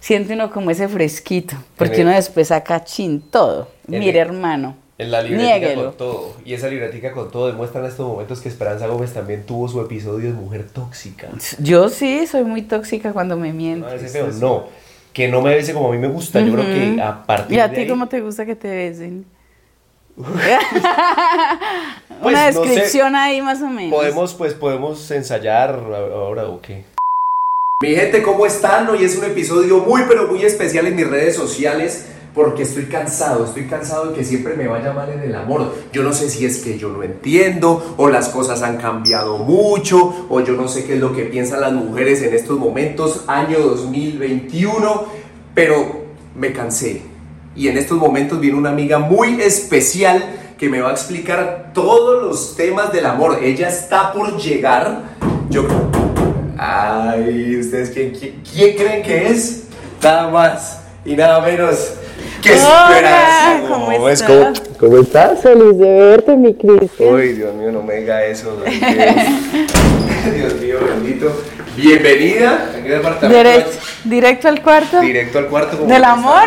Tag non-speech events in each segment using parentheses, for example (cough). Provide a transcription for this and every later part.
siente uno como ese fresquito, porque uno después saca chin todo. Mire, hermano. En la libretica Niéguelo. con todo. Y esa libretica con todo demuestra en estos momentos que Esperanza Gómez también tuvo su episodio de mujer tóxica. Yo sí soy muy tóxica cuando me miento. No, ese feo, no. Que no me bese como a mí me gusta. Yo creo que a partir ¿Y a de ti ahí- cómo te gusta que te besen? (laughs) Pues, Una no sé. descripción ahí más o menos. Podemos, pues, podemos ensayar ahora o qué. Mi gente, ¿cómo están? Hoy es un episodio muy, pero muy especial en mis redes sociales porque estoy cansado, estoy cansado de que siempre me vaya mal en el amor. Yo no sé si es que yo no entiendo o las cosas han cambiado mucho o yo no sé qué es lo que piensan las mujeres en estos momentos, año 2021, pero me cansé. Y en estos momentos viene una amiga muy especial que me va a explicar todos los temas del amor. Ella está por llegar. Yo Ay, ¿ustedes quién, quién, quién creen que es? Nada más y nada menos que Hola, Esperanza. ¿cómo estás? ¿Cómo, cómo estás? Feliz de verte, mi Cristian. Ay, Dios mío, no me diga eso. (laughs) Dios mío, bendito. Bienvenida. ¿En qué departamento Directo, al cuarto. Directo al cuarto. como ¿Del amor? (laughs)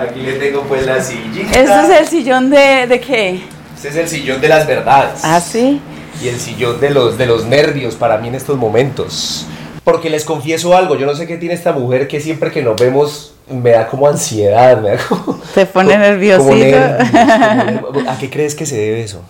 Aquí le tengo pues la sillita. ¿Este es el sillón de, de qué? Este es el sillón de las verdades. Ah, sí. Y el sillón de los, de los nervios para mí en estos momentos. Porque les confieso algo, yo no sé qué tiene esta mujer que siempre que nos vemos me da como ansiedad, me da (laughs) como... Te pone nerviosito. como nervios, como nerv- ¿A qué crees que se debe eso?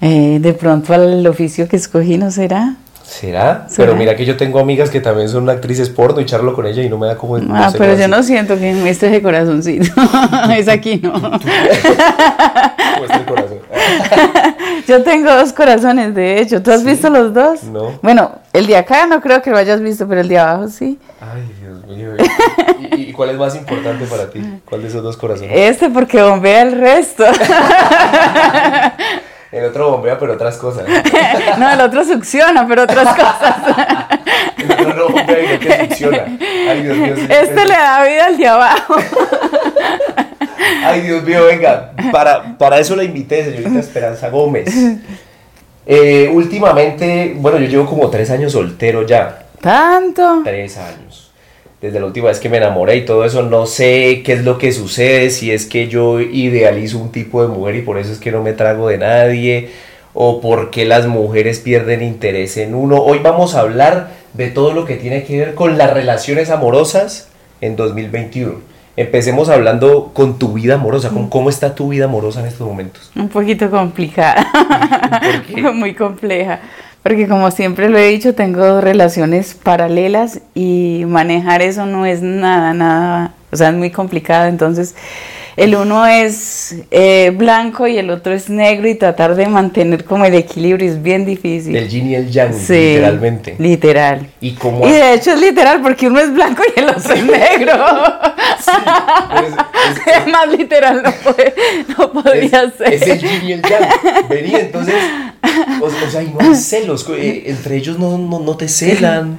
Eh, de pronto al oficio que escogí, ¿no será? ¿Será? ¿Será? Pero mira que yo tengo amigas que también son actrices porno y charlo con ella y no me da como... no Ah, sé, pero yo así. no siento que me esté ese corazoncito. (laughs) es aquí, ¿no? Este el corazón. (laughs) Yo tengo dos corazones, de hecho. ¿Tú has visto los dos? No. Bueno, el de acá no creo que lo hayas visto, pero el de abajo sí. Ay, Dios mío. ¿Y, y- y cuál es más importante para ti? ¿Cuál de esos dos corazones? Este porque bombea el resto. (laughs) El otro bombea, pero otras cosas. (laughs) no, el otro succiona, pero otras (laughs) cosas. El otro no bombea y no te funciona. Ay, Dios mío. sí, Este le da vida al de abajo. (laughs) Ay, Dios mío, venga, para, para eso la invité, señorita Esperanza Gómez. Eh, últimamente, bueno, yo llevo como tres años soltero ya, Tanto. tres años. Desde la última vez que me enamoré y todo eso, no sé qué es lo que sucede, si es que yo idealizo un tipo de mujer y por eso es que no me trago de nadie, o por qué las mujeres pierden interés en uno. Hoy vamos a hablar de todo lo que tiene que ver con las relaciones amorosas en 2021. Empecemos hablando con tu vida amorosa, con cómo está tu vida amorosa en estos momentos. Un poquito complicada. (laughs) Muy compleja. Porque como siempre lo he dicho, tengo relaciones paralelas y manejar eso no es nada, nada, o sea, es muy complicado. Entonces, el uno es eh, blanco y el otro es negro y tratar de mantener como el equilibrio es bien difícil. El yin y el yang, Sí, literalmente. Literal. Y como Y de hecho es literal porque uno es blanco y el otro es negro. pero es- (laughs) es- Es más literal no, puede- no podría ser. es el yin y el yang. Vení, entonces, o, o sea, y no hay celos, eh, entre ellos no, no, no te celan.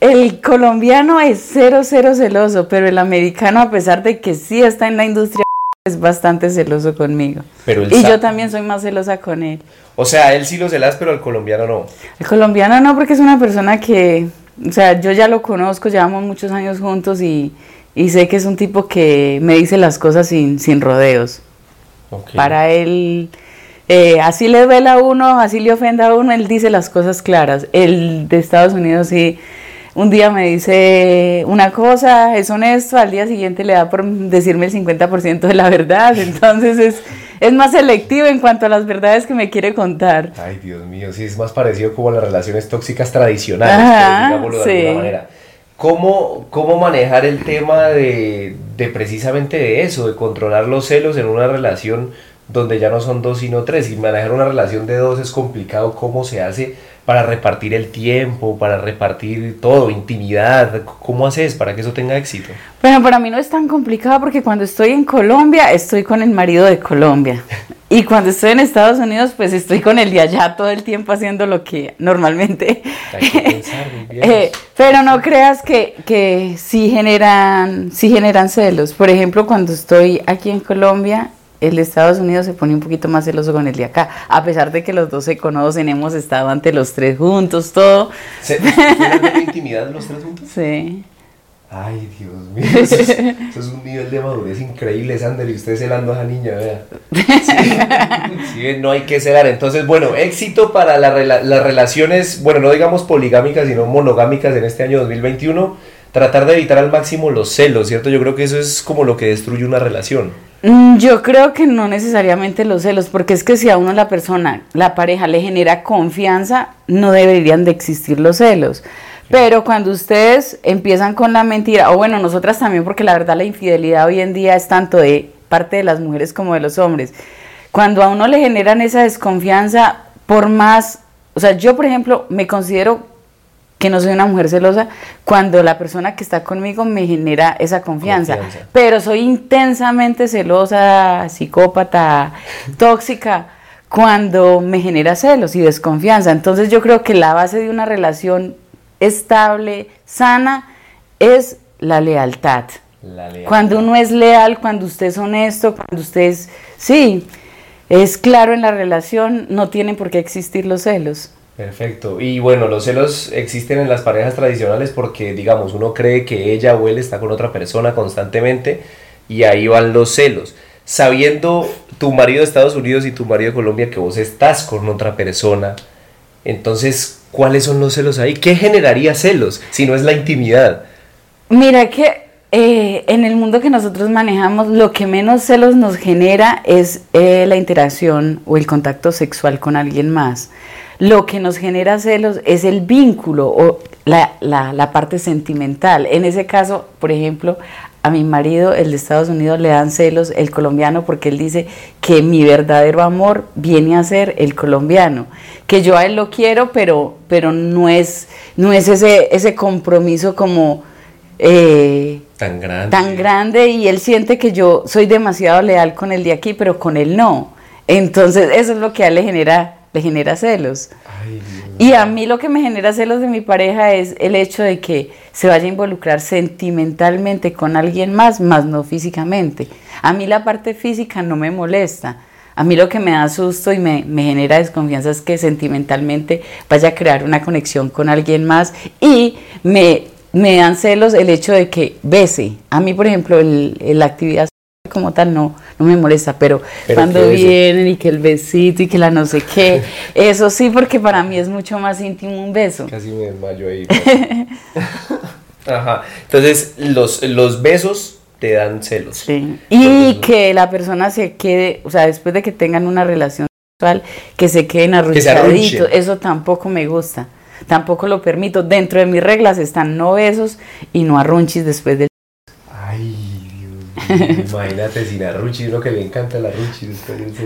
El colombiano es cero, cero celoso, pero el americano, a pesar de que sí está en la industria, es bastante celoso conmigo. Pero Y yo también soy más celosa con él. O sea, a él sí lo celas, pero al colombiano no. El colombiano no, porque es una persona que, o sea, yo ya lo conozco, llevamos muchos años juntos y, y sé que es un tipo que me dice las cosas sin, sin rodeos. Para él, eh, así le duela a uno, así le ofenda a uno, él dice las cosas claras. El de Estados Unidos sí, un día me dice una cosa, es honesto, al día siguiente le da por decirme el 50% de la verdad, entonces es, es más selectivo en cuanto a las verdades que me quiere contar. Ay, Dios mío, sí, es más parecido como a las relaciones tóxicas tradicionales, Ajá, pues, digámoslo de sí. alguna manera. ¿Cómo, ¿Cómo manejar el tema de, de precisamente de eso, de controlar los celos en una relación donde ya no son dos sino tres? Y manejar una relación de dos es complicado. ¿Cómo se hace para repartir el tiempo, para repartir todo, intimidad? ¿Cómo haces para que eso tenga éxito? Bueno, para mí no es tan complicado porque cuando estoy en Colombia estoy con el marido de Colombia. (laughs) Y cuando estoy en Estados Unidos, pues estoy con el de allá todo el tiempo haciendo lo que normalmente. Hay que pensar. (laughs) Eh, pero no creas que, que sí, generan, sí generan celos. Por ejemplo, cuando estoy aquí en Colombia, el de Estados Unidos se pone un poquito más celoso con el de acá, a pesar de que los dos se conocen, hemos estado ante los tres juntos, todo. ¿Se, ¿Se (laughs) intimidad los tres juntos? Sí. Ay, Dios mío, (laughs) eso es, un nivel de madurez increíble, Sander, y usted celando a esa niña, vea. (laughs) Sí, no hay que celar. Entonces, bueno, éxito para las relaciones, bueno, no digamos poligámicas, sino monogámicas en este año 2021. Tratar de evitar al máximo los celos, ¿cierto? Yo creo que eso es como lo que destruye una relación. Mm, yo creo que no necesariamente los celos, porque es que si a uno la persona, la pareja le genera confianza, no deberían de existir los celos. Pero cuando ustedes empiezan con la mentira, o bueno, nosotras también, porque la verdad la infidelidad hoy en día es tanto de parte de las mujeres como de los hombres. Cuando a uno le generan esa desconfianza, por más, o sea, yo por ejemplo me considero que no soy una mujer celosa cuando la persona que está conmigo me genera esa confianza. Pero soy intensamente celosa, psicópata, tóxica cuando me genera celos y desconfianza. Entonces yo creo que la base de una relación estable, sana, es la lealtad. Cuando uno es leal, cuando usted es honesto, cuando usted es, sí, es claro en la relación, no tienen por qué existir los celos. Perfecto. Y bueno, los celos existen en las parejas tradicionales porque, digamos, uno cree que ella o él está con otra persona constantemente y ahí van los celos. Sabiendo tu marido de Estados Unidos y tu marido de Colombia que vos estás con otra persona, entonces, ¿cuáles son los celos ahí? ¿Qué generaría celos si no es la intimidad? Mira que eh, en el mundo que nosotros manejamos, lo que menos celos nos genera es eh, la interacción o el contacto sexual con alguien más. Lo que nos genera celos es el vínculo o la, la parte sentimental. En ese caso, por ejemplo, a mi marido, el de Estados Unidos, le dan celos el colombiano porque él dice que mi verdadero amor viene a ser el colombiano, que yo a él lo quiero, pero, pero no es, no es ese, ese compromiso como eh, tan grande. Tan grande y él siente que yo soy demasiado leal con el de aquí, pero con él no. Entonces eso es lo que a él le genera, le genera celos. y a mí lo que me genera celos de mi pareja es el hecho de que se vaya a involucrar sentimentalmente con alguien más, más no físicamente. A mí la parte física no me molesta. A mí lo que me da susto y me, genera desconfianza es que sentimentalmente vaya a crear una conexión con alguien más y me, me dan celos el hecho de que bese. A mí, por ejemplo, el, la actividad como tal no, no me molesta, pero, cuando vienen y que el besito y que la no sé qué, (laughs) eso sí, porque para mí es mucho más íntimo un beso. Casi me desmayo ahí. (laughs) Ajá. Entonces, los, los besos te dan celos. Sí. Y que la persona se quede, o sea, después de que tengan una relación sexual, que se queden arruchaditos, eso tampoco me gusta. Tampoco lo permito. Dentro de mis reglas están no besos y no arrunchis después del (laughs) Imagínate sin arrunchis, uno que le encanta la arrunchis.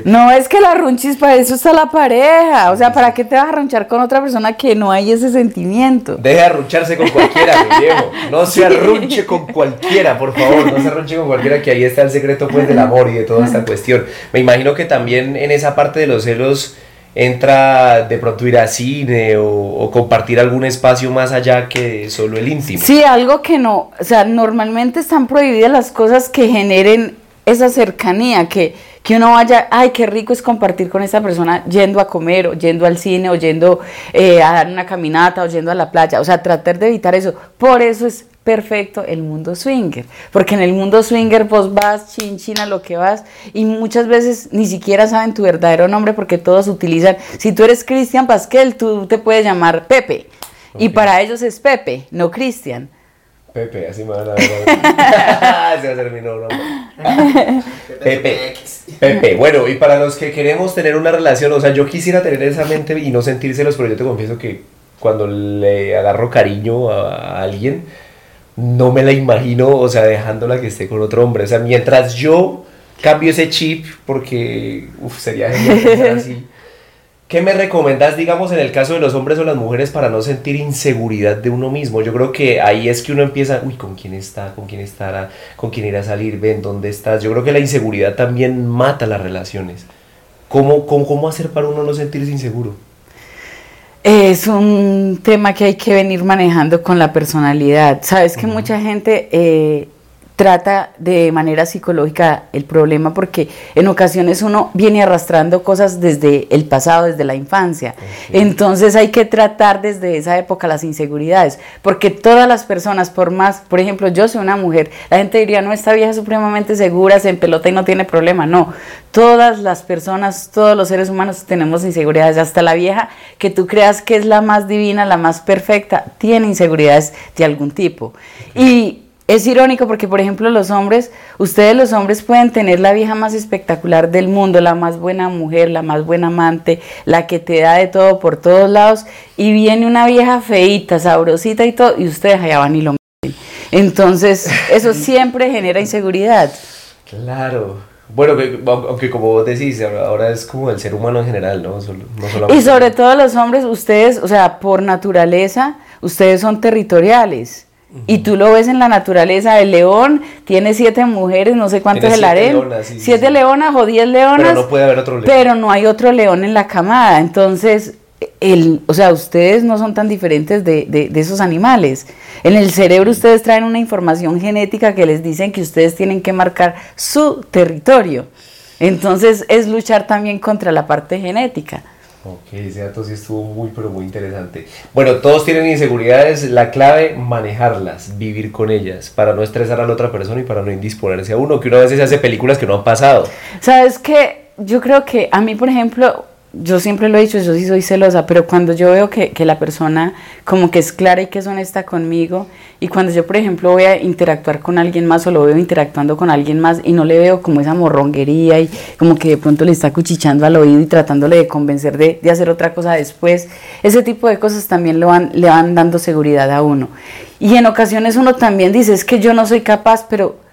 No, es que la arrunchis para eso está la pareja. O sea, ¿para qué te vas a arrunchar con otra persona que no hay ese sentimiento? Deje de arruncharse con cualquiera, viejo. No se (laughs) arrunche con cualquiera, por favor. No se arrunche con cualquiera, que ahí está el secreto pues del amor y de toda esta cuestión. Me imagino que también en esa parte de los celos entra de pronto ir a cine o, compartir algún espacio más allá que solo el íntimo. Sí, algo que no, o sea, normalmente están prohibidas las cosas que generen esa cercanía, que, que uno vaya, ay, qué rico es compartir con esa persona yendo a comer, o yendo al cine, o yendo eh, a dar una caminata, o yendo a la playa, o sea, tratar de evitar eso. Por eso es perfecto el mundo swinger, porque en el mundo swinger vos vas chin a lo que vas y muchas veces ni siquiera saben tu verdadero nombre porque todos utilizan, si tú eres Cristian Pasquel, tú te puedes llamar Pepe y para ellos es Pepe, no Cristian. Pepe, así me van a ver. (laughs) Se va a ser mi nombre. (laughs) Pepe. Pepe. Bueno, y para los que queremos tener una relación, o sea, yo quisiera tener esa mente y no sentírselos, pero yo te confieso que cuando le agarro cariño a alguien, no me la imagino, o sea, dejándola que esté con otro hombre. O sea, mientras yo cambio ese chip, porque uf, sería genial (laughs) así. ¿Qué me recomendas, digamos, en el caso de los hombres o las mujeres para no sentir inseguridad de uno mismo? Yo creo que ahí es que uno empieza, uy, ¿con quién está? ¿Con quién estará? ¿Con quién irá a salir? ¿Ven dónde estás? Yo creo que la inseguridad también mata las relaciones. ¿Cómo, cómo, cómo hacer para uno no sentirse inseguro? Es un tema que hay que venir manejando con la personalidad. Sabes que mucha gente eh, trata de manera psicológica el problema porque en ocasiones uno viene arrastrando cosas desde el pasado, desde la infancia. Entonces hay que tratar desde esa época las inseguridades, porque todas las personas, por más, por ejemplo, yo soy una mujer, la gente diría, no, esta vieja es supremamente segura, se empelota y no tiene problema. No, todas las personas, todos los seres humanos tenemos inseguridades, hasta la vieja que tú creas que es la más divina, la más perfecta, tiene inseguridades de algún tipo. Y es irónico porque, por ejemplo, los hombres, ustedes los hombres pueden tener la vieja más espectacular del mundo, la más buena mujer, la más buena amante, la que te da de todo por todos lados, y viene una vieja feita, sabrosita y todo, y ustedes allá van y lo meten. Entonces, eso (laughs) siempre genera inseguridad. Claro. Bueno, aunque como vos decís, ahora es como el ser humano en general, ¿no? y sobre todo los hombres, ustedes, o sea, por naturaleza, ustedes son territoriales. Y tú lo ves en la naturaleza, el león tiene siete mujeres, no sé cuántos es el harén. siete leonas o diez leonas. Pero no puede haber otro león. Pero no hay otro león en la camada. Entonces, el, o sea, ustedes no son tan diferentes de, de, de, esos animales. En el cerebro ustedes traen una información genética que les dicen que ustedes tienen que marcar su territorio. Entonces, es luchar también contra la parte genética. Ok, ese dato sí estuvo muy, pero muy interesante. Bueno, todos tienen inseguridades, la clave, manejarlas, vivir con ellas, para no estresar a la otra persona y para no indisponerse a uno, que uno a veces hace películas que no han pasado. Sabes que yo creo que a mí, por ejemplo, yo siempre lo he dicho, yo sí soy celosa, pero cuando yo veo que, que, la persona como que es clara y que es honesta conmigo, y cuando yo, por ejemplo, voy a interactuar con alguien más o lo veo interactuando con alguien más y no le veo como esa morronguería y como que de pronto le está cuchichando al oído y tratándole de convencer de, de hacer otra cosa después, ese tipo de cosas también lo van, le van dando seguridad a uno. Y en ocasiones uno también dice, es que yo no soy capaz, pero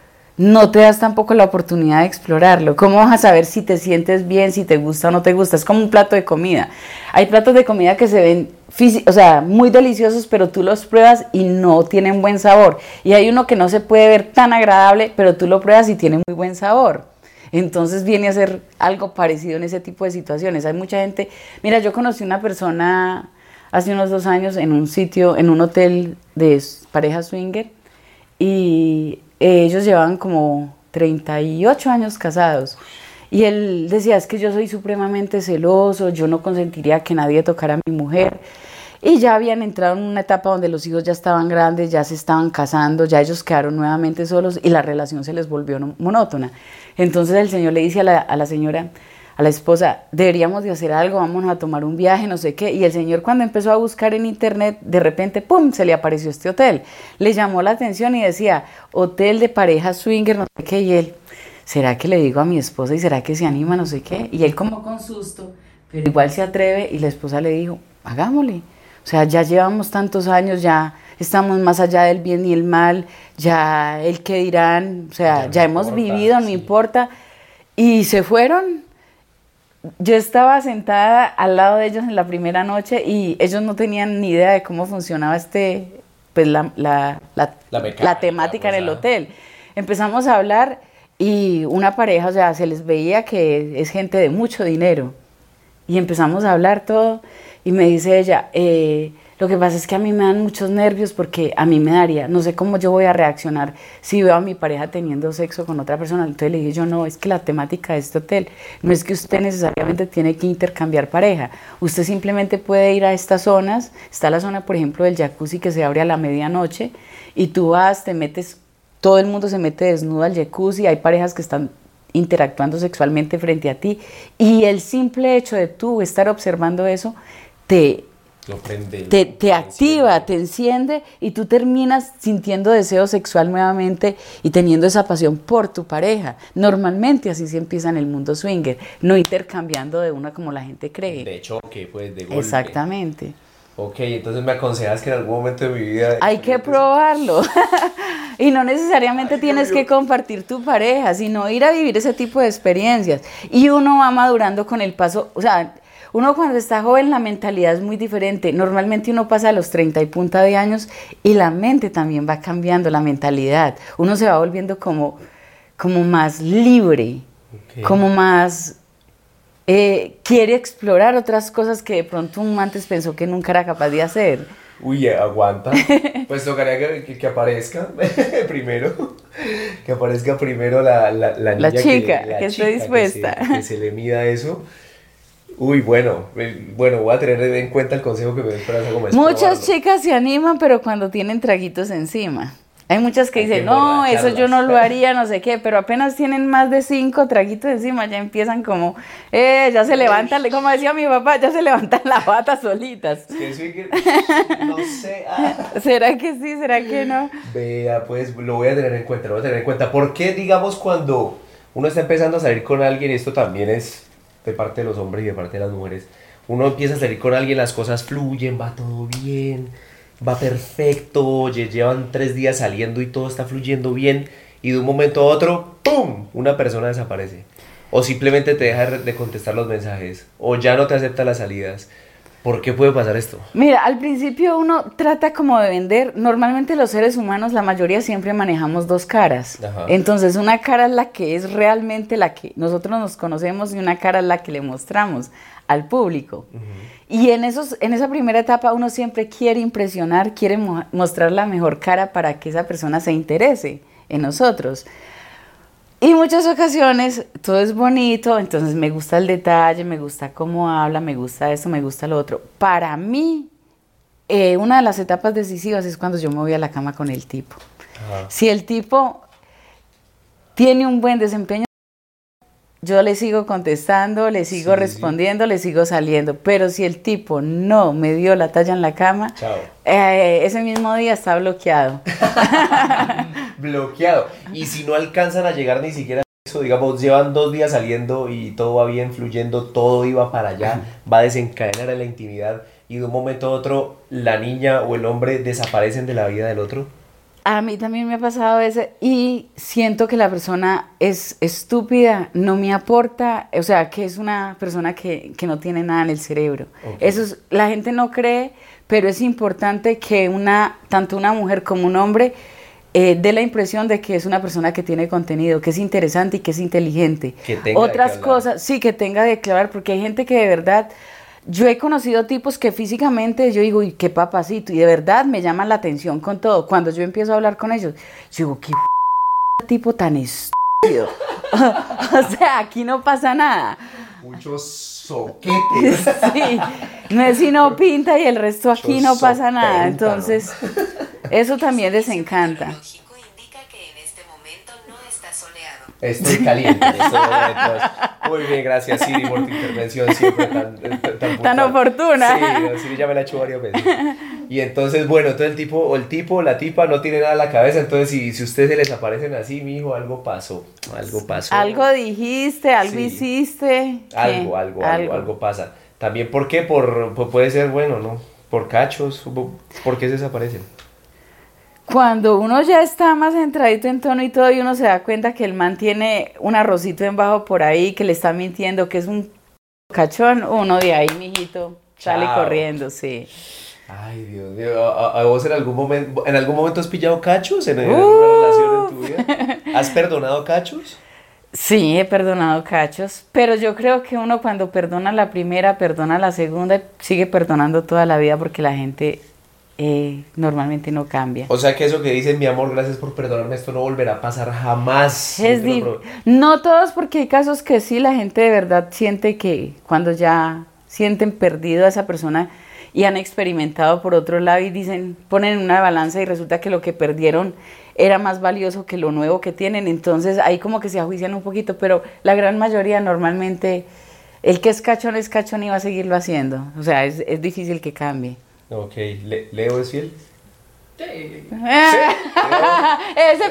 no te das tampoco la oportunidad de explorarlo. ¿Cómo vas a saber si te sientes bien, si te gusta o no te gusta? Es como un plato de comida. Hay platos de comida que se ven, o sea, muy deliciosos, pero tú los pruebas y no tienen buen sabor. Y hay uno que no se puede ver tan agradable, pero tú lo pruebas y tiene muy buen sabor. Entonces viene a ser algo parecido en ese tipo de situaciones. Hay mucha gente, mira, yo conocí una persona hace unos dos años en un sitio, en un hotel de pareja swinger, y ellos llevaban como 38 años casados. Y él decía, es que yo soy supremamente celoso, yo no consentiría que nadie tocara a mi mujer. Y ya habían entrado en una etapa donde los hijos ya estaban grandes, ya se estaban casando, ya ellos quedaron nuevamente solos y la relación se les volvió monótona. Entonces el señor le dice a la señora, a la esposa, deberíamos de hacer algo, vamos a tomar un viaje, no sé qué. Y el señor cuando empezó a buscar en internet, de repente, ¡pum!, se le apareció este hotel. Le llamó la atención y decía, hotel de pareja swinger, no sé qué. Y él, ¿será que le digo a mi esposa y será que se anima, no sé qué? Y él como con susto, pero igual se atreve y la esposa le dijo, hagámosle. O sea, ya llevamos tantos años, ya estamos más allá del bien y el mal, ya el que dirán, o sea, ya, hemos vivido, no importa. Y se fueron yo estaba sentada al lado de ellos en la primera noche y ellos no tenían ni idea de cómo funcionaba este, pues la, la, la, temática en el hotel. Empezamos a hablar y una pareja, o sea, se les veía que es gente de mucho dinero. Y empezamos a hablar todo y me dice ella, eh, lo que pasa es que a mí me dan muchos nervios porque a mí me daría, no sé cómo yo voy a reaccionar si veo a mi pareja teniendo sexo con otra persona. Entonces le dije yo, no, es que la temática de este hotel no es que usted necesariamente tiene que intercambiar pareja. Usted simplemente puede ir a estas zonas. Está la zona, por ejemplo, del jacuzzi que se abre a la medianoche y tú vas, te metes, todo el mundo se mete desnudo al jacuzzi. Hay parejas que están interactuando sexualmente frente a ti y el simple hecho de tú estar observando eso te te, te activa, te enciende y tú terminas sintiendo deseo sexual nuevamente y teniendo esa pasión por tu pareja. Normalmente así se empieza en el mundo swinger, no intercambiando de una como la gente cree. De choque, pues, de golpe. Exactamente. Ok, entonces me aconsejas que en algún momento de mi vida... Hay que probarlo. (laughs) y no necesariamente tienes que compartir tu pareja, sino ir a vivir ese tipo de experiencias. Y uno va madurando con el paso, o sea, uno cuando está joven la mentalidad es muy diferente. Normalmente uno pasa a los 30 y punta de años y la mente también va cambiando, la mentalidad. Uno se va volviendo como, como más libre, como más... Eh, quiere explorar otras cosas que de pronto antes pensó que nunca era capaz de hacer. Uy, aguanta. Pues tocaría que, que, aparezca (laughs) primero. Que aparezca primero la, la, la niña. La chica, que, esté dispuesta. Que se, le mida eso. Uy, bueno, bueno, voy a tener en cuenta el consejo que me dio Esperanza Gómez. Muchas chicas se animan, pero cuando tienen traguitos encima. Hay muchas que dicen, no, eso yo no lo (laughs) haría, no sé qué, pero apenas tienen más de cinco traguitos encima, ya empiezan como, eh, ya se levantan, como decía mi papá, ya se levantan las patas solitas. (laughs) no sé. Ah. ¿Será que sí? ¿Será que no? Vea, pues lo voy a tener en cuenta, lo voy a tener en cuenta. ¿Por qué, digamos, cuando uno está empezando a salir con alguien, esto también es de parte de los hombres y de parte de las mujeres, uno empieza a salir con alguien, las cosas fluyen, va todo bien va perfecto, llevan tres días saliendo y todo está fluyendo bien y de un momento a otro, ¡pum!, una persona desaparece. O simplemente te deja de contestar los mensajes, o ya no te acepta las salidas. ¿Por qué puede pasar esto? Mira, al principio uno trata como de vender, normalmente los seres humanos, la mayoría siempre manejamos dos caras. Entonces una cara es la que es realmente la que nosotros nos conocemos y una cara es la que le mostramos al público. Y en, esos, en esa primera etapa uno siempre quiere impresionar, quiere mostrar la mejor cara para que esa persona se interese en nosotros. Y muchas ocasiones todo es bonito, entonces me gusta el detalle, me gusta cómo habla, me gusta esto, me gusta lo otro. Para mí, eh, una de las etapas decisivas es cuando yo me voy a la cama con el tipo. Si el tipo tiene un buen desempeño, yo le sigo contestando, le sigo respondiendo, le sigo saliendo. Pero si el tipo no me dio la talla en la cama, eh, ese mismo día está bloqueado. (laughs) bloqueado. Y si no alcanzan a llegar ni siquiera a eso, digamos, llevan dos días saliendo y todo va bien, fluyendo, todo iba para allá, va a desencadenar en la intimidad y de un momento a otro la niña o el hombre desaparecen de la vida del otro. A mí también me ha pasado ese y siento que la persona es estúpida, no me aporta, o sea, que es una persona que, no tiene nada en el cerebro. Eso es, la gente no cree, pero es importante que una, tanto una mujer como un hombre eh, dé la impresión de que es una persona que tiene contenido, que es interesante y que es inteligente. Que tenga Otras cosas, sí, que tenga de clavar, porque hay gente que de verdad yo he conocido tipos que físicamente yo digo, y qué papacito, y de verdad me llaman la atención con todo. Cuando yo empiezo a hablar con ellos, yo digo, qué tipo tan estúpido. (laughs) o sea, aquí no pasa nada. Muchos soquetes. (laughs) sí, no es sino pinta y el resto aquí no pasa nada. Entonces, eso también les encanta. Estoy caliente en estos momentos. Muy bien, gracias Siri por tu intervención siempre tan, tan, tan oportuna. Sí, Siri ya me la ha hecho varias veces. Y entonces, bueno, todo el tipo, o el tipo, la tipa no tiene nada en la cabeza, entonces si, si ustedes se les aparecen así, mi hijo, algo pasó, algo pasó. Algo dijiste, algo hiciste. Algo, algo, algo, algo, pasa. También, ¿por qué? Por, puede ser, bueno, ¿no? Por cachos, ¿por qué se desaparecen? Cuando uno ya está más entradito en tono y todo, y uno se da cuenta que el man tiene un arrocito en bajo por ahí, que le está mintiendo, que es un cachón, uno de ahí, mijito, sale corriendo, sí. Ay, Dios mío. ¿A, vos en algún momento, en algún momento has pillado cachos en, alguna relación en tu vida? ¿Has perdonado cachos? Sí, he perdonado cachos, pero yo creo que uno cuando perdona la primera, perdona la segunda, sigue perdonando toda la vida porque la gente eh, normalmente no cambia. O sea que eso que dicen, mi amor, gracias por perdonarme, esto no volverá a pasar jamás. Es no todos, porque hay casos que sí, la gente de verdad siente que cuando ya sienten perdido a esa persona y han experimentado por otro lado y dicen, ponen una balanza y resulta que lo que perdieron era más valioso que lo nuevo que tienen, entonces ahí como que se ajuician un poquito, pero la gran mayoría normalmente, el que es cachón es cachón y va a seguirlo haciendo, o sea, es, es difícil que cambie. Ok, ¿Leo es fiel? Sí. (laughs) Ese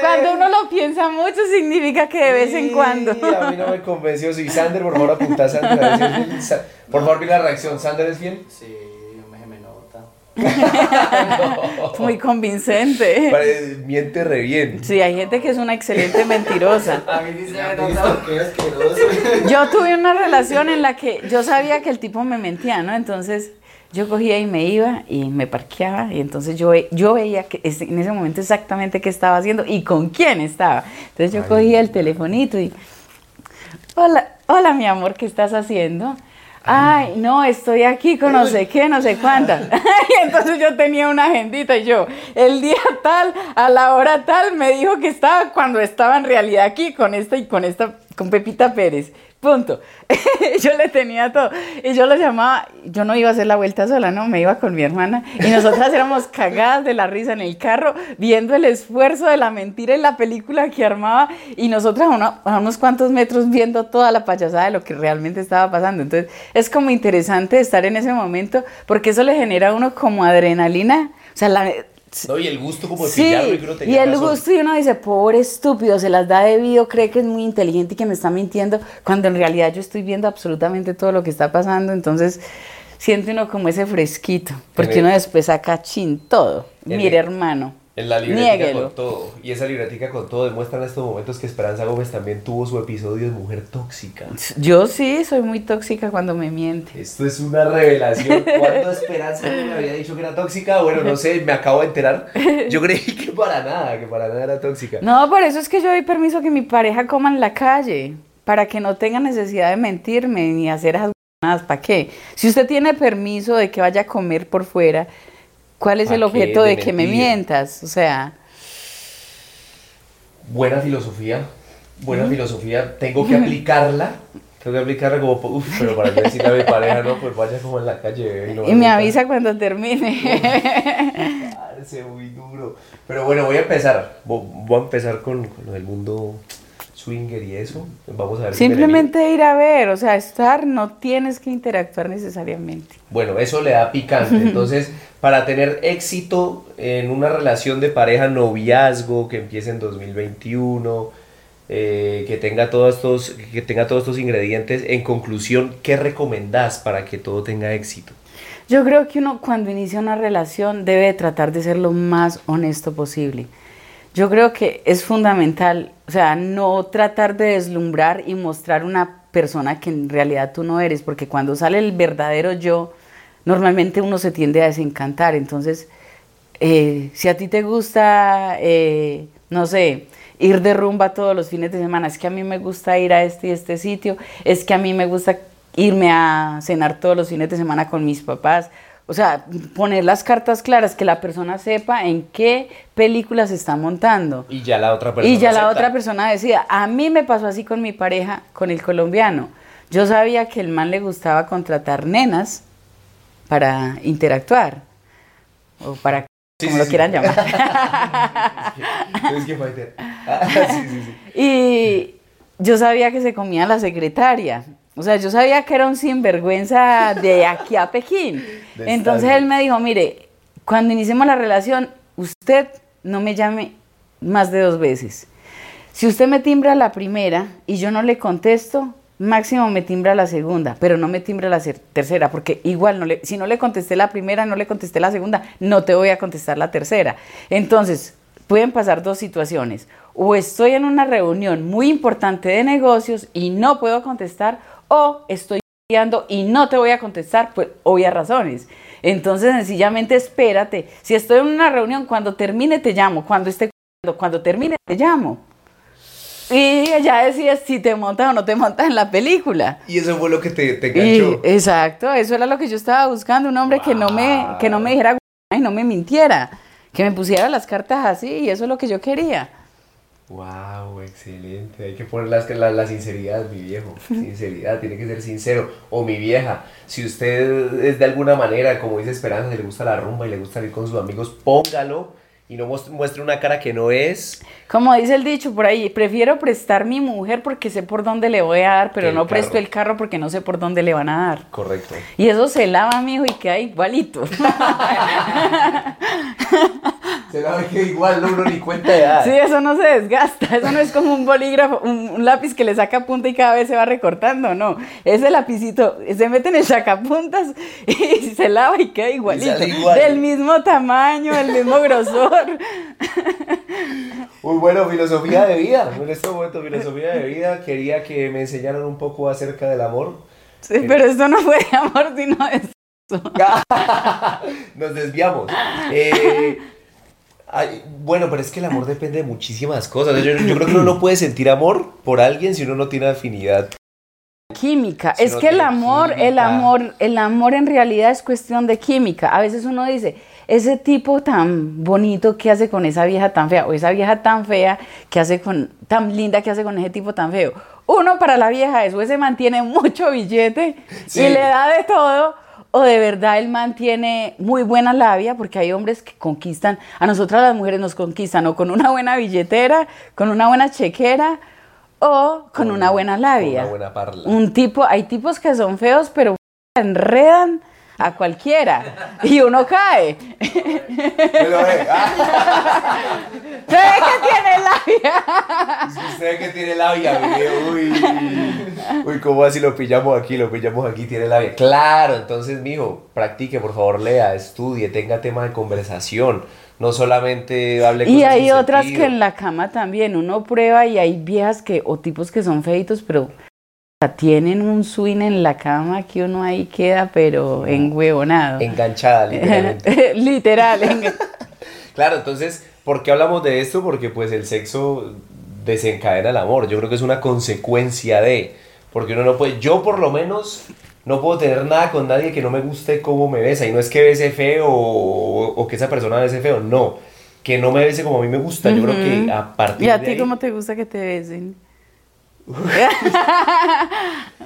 Cuando uno lo piensa mucho significa que de vez en cuando. a mí no me convenció. Sí, Sander, por favor, apunta a Sander. A ver si Por favor, vi la reacción. ¿Sander es fiel? Sí, me, me nota. Muy convincente. miente re bien. Sí, hay gente que es una excelente mentirosa. (laughs) A mí dice me nota. Yo tuve una relación en la que yo sabía que el tipo me mentía, ¿no? Entonces yo cogía y me iba y me parqueaba y entonces yo, yo veía que en ese momento exactamente qué estaba haciendo y con quién estaba. Entonces yo cogía el telefonito y, hola, hola mi amor, ¿qué estás haciendo? Ay, no, estoy aquí con no sé qué, no sé cuántas. (laughs) (laughs) y entonces yo tenía una agendita y yo, el día tal, a la hora tal, me dijo que estaba cuando estaba en realidad aquí con esta y con esta, con Pepita Pérez. Punto. (laughs) yo le tenía todo. Y yo lo llamaba, yo no iba a hacer la vuelta sola, no, me iba con mi hermana. Y nosotras éramos cagadas de la risa en el carro, viendo el esfuerzo de la mentira en la película que armaba. Y nosotras a, unos cuantos metros viendo toda la payasada de lo que realmente estaba pasando. Entonces es como interesante estar en ese momento, porque eso le genera a uno como adrenalina. O sea, la, no, y el gusto como de sí, y, y el gusto y uno dice, pobre estúpido, se las da debido, cree que es muy inteligente y que me está mintiendo, cuando en realidad yo estoy viendo absolutamente todo lo que está pasando, entonces siente uno como ese fresquito, porque uno después saca chin todo. Mire, hermano. En la libretica con todo. Y esa libretica con todo demuestra en estos momentos que Esperanza Gómez también tuvo su episodio de mujer tóxica. Yo sí, soy muy tóxica cuando me miente. Esto es una revelación. ¿Cuándo Esperanza me había dicho que era tóxica? Bueno, no sé, me acabo de enterar. Yo creí que para nada, que para nada era tóxica. No, por eso es que yo doy permiso que mi pareja coma en la calle. Para que no tenga necesidad de mentirme ni hacer esas. ¿Para qué? Si usted tiene permiso de que vaya a comer por fuera, ¿Cuál es el objeto de, que me mientas? O sea... Buena filosofía, buena filosofía. Tengo que aplicarla. Tengo que aplicarla como, uff, pero para decirle a mi pareja, no, pues vaya como en la calle. Y, me avisa cuando termine. Parece muy duro. Pero bueno, voy a empezar. Voy a empezar con, con lo del mundo swinger y eso. Vamos a ver. Simplemente ir a ver, o sea, estar, no tienes que interactuar necesariamente. Bueno, eso le da picante. Entonces, para tener éxito en una relación de pareja, noviazgo que empiece en 2021, eh, que, tenga todos estos, que tenga todos estos ingredientes, en conclusión, ¿qué recomendás para que todo tenga éxito? Yo creo que uno cuando inicia una relación debe tratar de ser lo más honesto posible. Yo creo que es fundamental, o sea, no tratar de deslumbrar y mostrar una persona que en realidad tú no eres, porque cuando sale el verdadero yo, normalmente uno se tiende a desencantar. Entonces, eh, si a ti te gusta, eh, no sé, ir de rumba todos los fines de semana, es que a mí me gusta ir a este y este sitio, es que a mí me gusta irme a cenar todos los fines de semana con mis papás, o sea, poner las cartas claras, que la persona sepa en qué película se está montando. Y ya la otra persona. Y ya la otra persona decía, a mí me pasó así con mi pareja, con el colombiano. Yo sabía que el man le gustaba contratar nenas para interactuar. O para como lo quieran llamar. y yo sabía que se comía la secretaria. O sea, yo sabía que era un sinvergüenza de aquí a Pekín. Entonces él me dijo, mire, cuando iniciemos la relación, usted no me llame más de dos veces. Si usted me timbra la primera y yo no le contesto, máximo me timbra la segunda, pero no me timbra la tercera, porque igual no le, si no le contesté la primera, no le contesté la segunda, no te voy a contestar la tercera. Entonces, pueden pasar dos situaciones. O estoy en una reunión muy importante de negocios y no puedo contestar, o estoy guiando y no te voy a contestar por obvias razones. Entonces, sencillamente espérate. Si estoy en una reunión, cuando termine te llamo. Cuando esté cuando termine te llamo. Y ya decides si te montas o no te montas en la película. Y eso fue lo que te, te enganchó. exacto, eso era lo que yo estaba buscando, un hombre que no me que no me dijera y no me mintiera, que me pusiera las cartas así y eso es lo que yo quería. Wow, excelente. Hay que poner la, la, sinceridad, mi viejo. (laughs) Sinceridad, tiene que ser sincero. O mi vieja, si usted es de alguna manera, como dice Esperanza, le gusta la rumba y le gusta ir con sus amigos, póngalo y no muestre una cara que no es. Como dice el dicho por ahí, prefiero prestar mi mujer porque sé por dónde le voy a dar, pero no presto el carro porque no sé por dónde le van a dar. Correcto. Y eso se lava, mijo, y queda igualito. se lava y queda igual, no uno ni cuenta de edad. Sí, eso no se desgasta, eso no es como un bolígrafo, un, lápiz que le saca punta y cada vez se va recortando, no. Ese lapicito se mete en el sacapuntas (laughs) y se lava y queda igualito. Del mismo tamaño, el mismo grosor. Muy bueno, filosofía de vida. En este momento, filosofía de vida. Quería que me enseñaran un poco acerca del amor. Sí, pero esto no fue de amor, sino de eso. (laughs) Nos desviamos. Eh, bueno, pero es que el amor depende de muchísimas cosas. Yo, yo creo que uno no puede sentir amor por alguien si uno no tiene afinidad química. Si es no que el amor, el amor, el amor en realidad es cuestión de química. A veces uno dice, ese tipo tan bonito que hace con esa vieja tan fea, o esa vieja tan fea que hace con, tan linda que hace con ese tipo tan feo. Uno para la vieja eso se mantiene (laughs) mucho billete Sí. y le da de todo. O de verdad él mantiene muy buena labia, porque hay hombres que conquistan, a nosotras las mujeres nos conquistan o con una buena billetera, con una buena chequera, o con, Con- una buena labia. una buena parla. Un tipo, hay tipos que son feos, pero enredan a cualquiera y uno cae. Pero, ah, Se ve que tiene labia. que usted que tiene labia, uy. Uy, ¿cómo así lo pillamos aquí? Lo pillamos aquí, tiene labia. Claro, entonces, mijo, practique, por favor, lea, estudie, tenga tema de conversación. No solamente hable Y cosas hay otras sentido. que en la cama también uno prueba y hay viejas que o tipos que son feitos, pero tienen un swing en la cama que uno ahí queda, pero enhuevonado. Enganchada, literalmente. (laughs) (laughs) Literal. en- Claro, entonces, ¿por qué hablamos de esto? Porque pues el sexo desencadena el amor. Yo creo que es una consecuencia de, porque uno no puede, yo por lo menos no puedo tener nada con nadie que no me guste cómo me besa. Y no es que bese feo o, o que esa persona bese feo, no. Que no me bese como a mí me gusta. Yo creo que a partir ¿Y a de ti ahí- cómo te gusta que te besen? (laughs)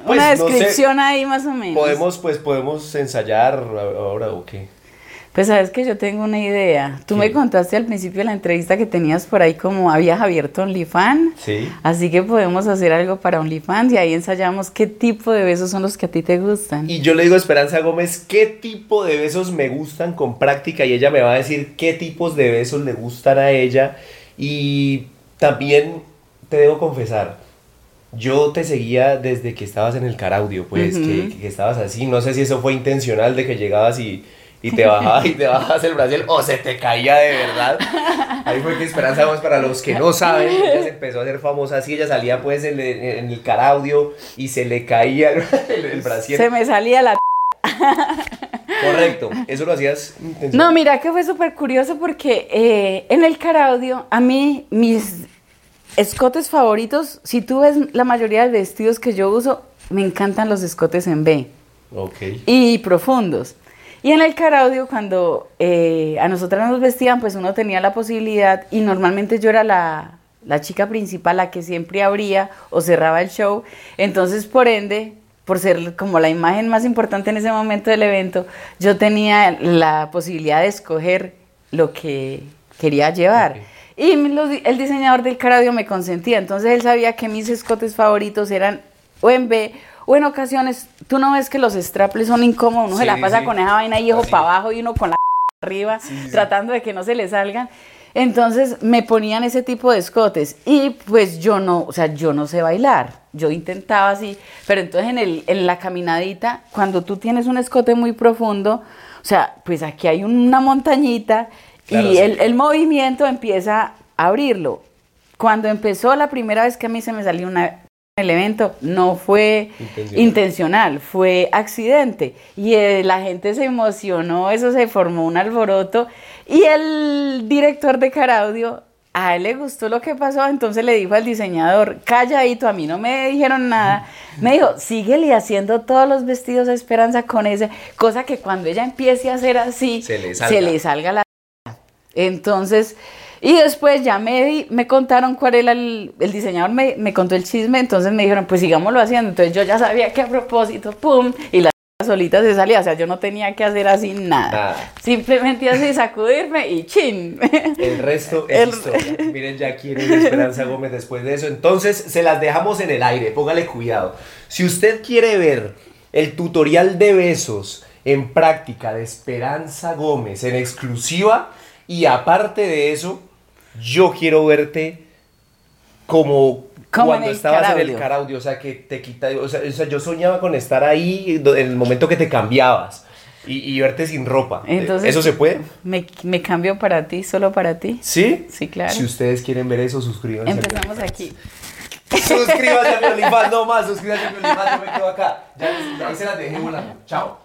Pues, Una no sé, descripción ahí más o menos. Podemos, pues, podemos ensayar ahora o qué. Pues sabes que yo tengo una idea. Tú ¿Qué? me contaste al principio de la entrevista que tenías por ahí como habías abierto OnlyFans. Sí. Así que podemos hacer algo para OnlyFans y ahí ensayamos qué tipo de besos son los que a ti te gustan. Y yo le digo a Esperanza Gómez qué tipo de besos me gustan con práctica y ella me va a decir qué tipos de besos le gustan a ella. Y también te debo confesar, yo te seguía desde que estabas en el caraudio, pues, que, que estabas así. No sé si eso fue intencional de que llegabas y, y te bajabas y te bajabas el brasil o se te caía de verdad. Ahí fue que Esperanza Gómez, para los que no saben, ella se empezó a hacer famosa así. Ella salía pues en, el- en el caraudio y se le caía el, el, el brasier. Se me salía la... Correcto, eso lo hacías. No, mira que fue súper curioso porque eh, en el Caraudio, a mí mis escotes favoritos, si tú ves la mayoría de vestidos que yo uso, me encantan los escotes en B. Ok. y profundos. Y en el Caraudio, cuando eh, a nosotras nos vestían, pues uno tenía la posibilidad, y normalmente yo era la, la chica principal, la que siempre abría o cerraba el show. Entonces, por ende, por ser como la imagen más importante en ese momento del evento, yo tenía la posibilidad de escoger lo que quería llevar. Y los el diseñador del Caraudio me consentía, entonces él sabía que mis escotes favoritos eran o en B o en ocasiones, tú no ves que los straples son incómodos, uno se la pasa sí. con esa vaina y ojo para abajo y uno con la (laughs) arriba tratando de que no se le salgan. Entonces me ponían ese tipo de escotes y pues yo no, o sea, yo no sé bailar. Yo intentaba así, pero entonces en, el, en la caminadita, cuando tú tienes un escote muy profundo, o sea, pues aquí hay una montañita Claro, y sí. el, el movimiento empieza a abrirlo. Cuando empezó la primera vez que a mí se me salió una, el evento, no fue Intencional. intencional, fue accidente. Y eh, la gente se emocionó, eso se formó un alboroto. Y el director de Caraudio, a él le gustó lo que pasó, entonces le dijo al diseñador, calladito, a mí no me dijeron nada. Me dijo, síguele haciendo todos los vestidos a Esperanza con ese, cosa que cuando ella empiece a hacer así, Se le se salga. le salga la entonces, y después ya me, di- me contaron cuál era el, el diseñador, me, me contó el chisme, entonces me dijeron, pues sigámoslo haciendo. Entonces yo ya sabía que a propósito, pum, y la solita se salía, o sea, yo no tenía que hacer así nada. Nada. Simplemente así sacudirme y chin. El resto es El- historia. Miren ya quién es Esperanza Gómez después de eso. Entonces se las dejamos en el aire, póngale cuidado. Si usted quiere ver el tutorial de besos en práctica de Esperanza Gómez en exclusiva y aparte de eso, yo quiero verte como Como cuando en estabas en el Caraudio. o sea, que te quita, o sea, o sea, yo soñaba con estar ahí en el momento que te cambiabas y, y verte sin ropa. Entonces, ¿Eso se puede? Me, me cambio para ti, solo para ti. ¿Sí? Sí, claro. Si ustedes quieren ver eso, suscríbanse. Empezamos aquí. Suscríbanse a mi OnlyFans, no más, suscríbanse a mi OnlyFans, yo me quedo acá. Ya, ahí se las dejé volando. Chao.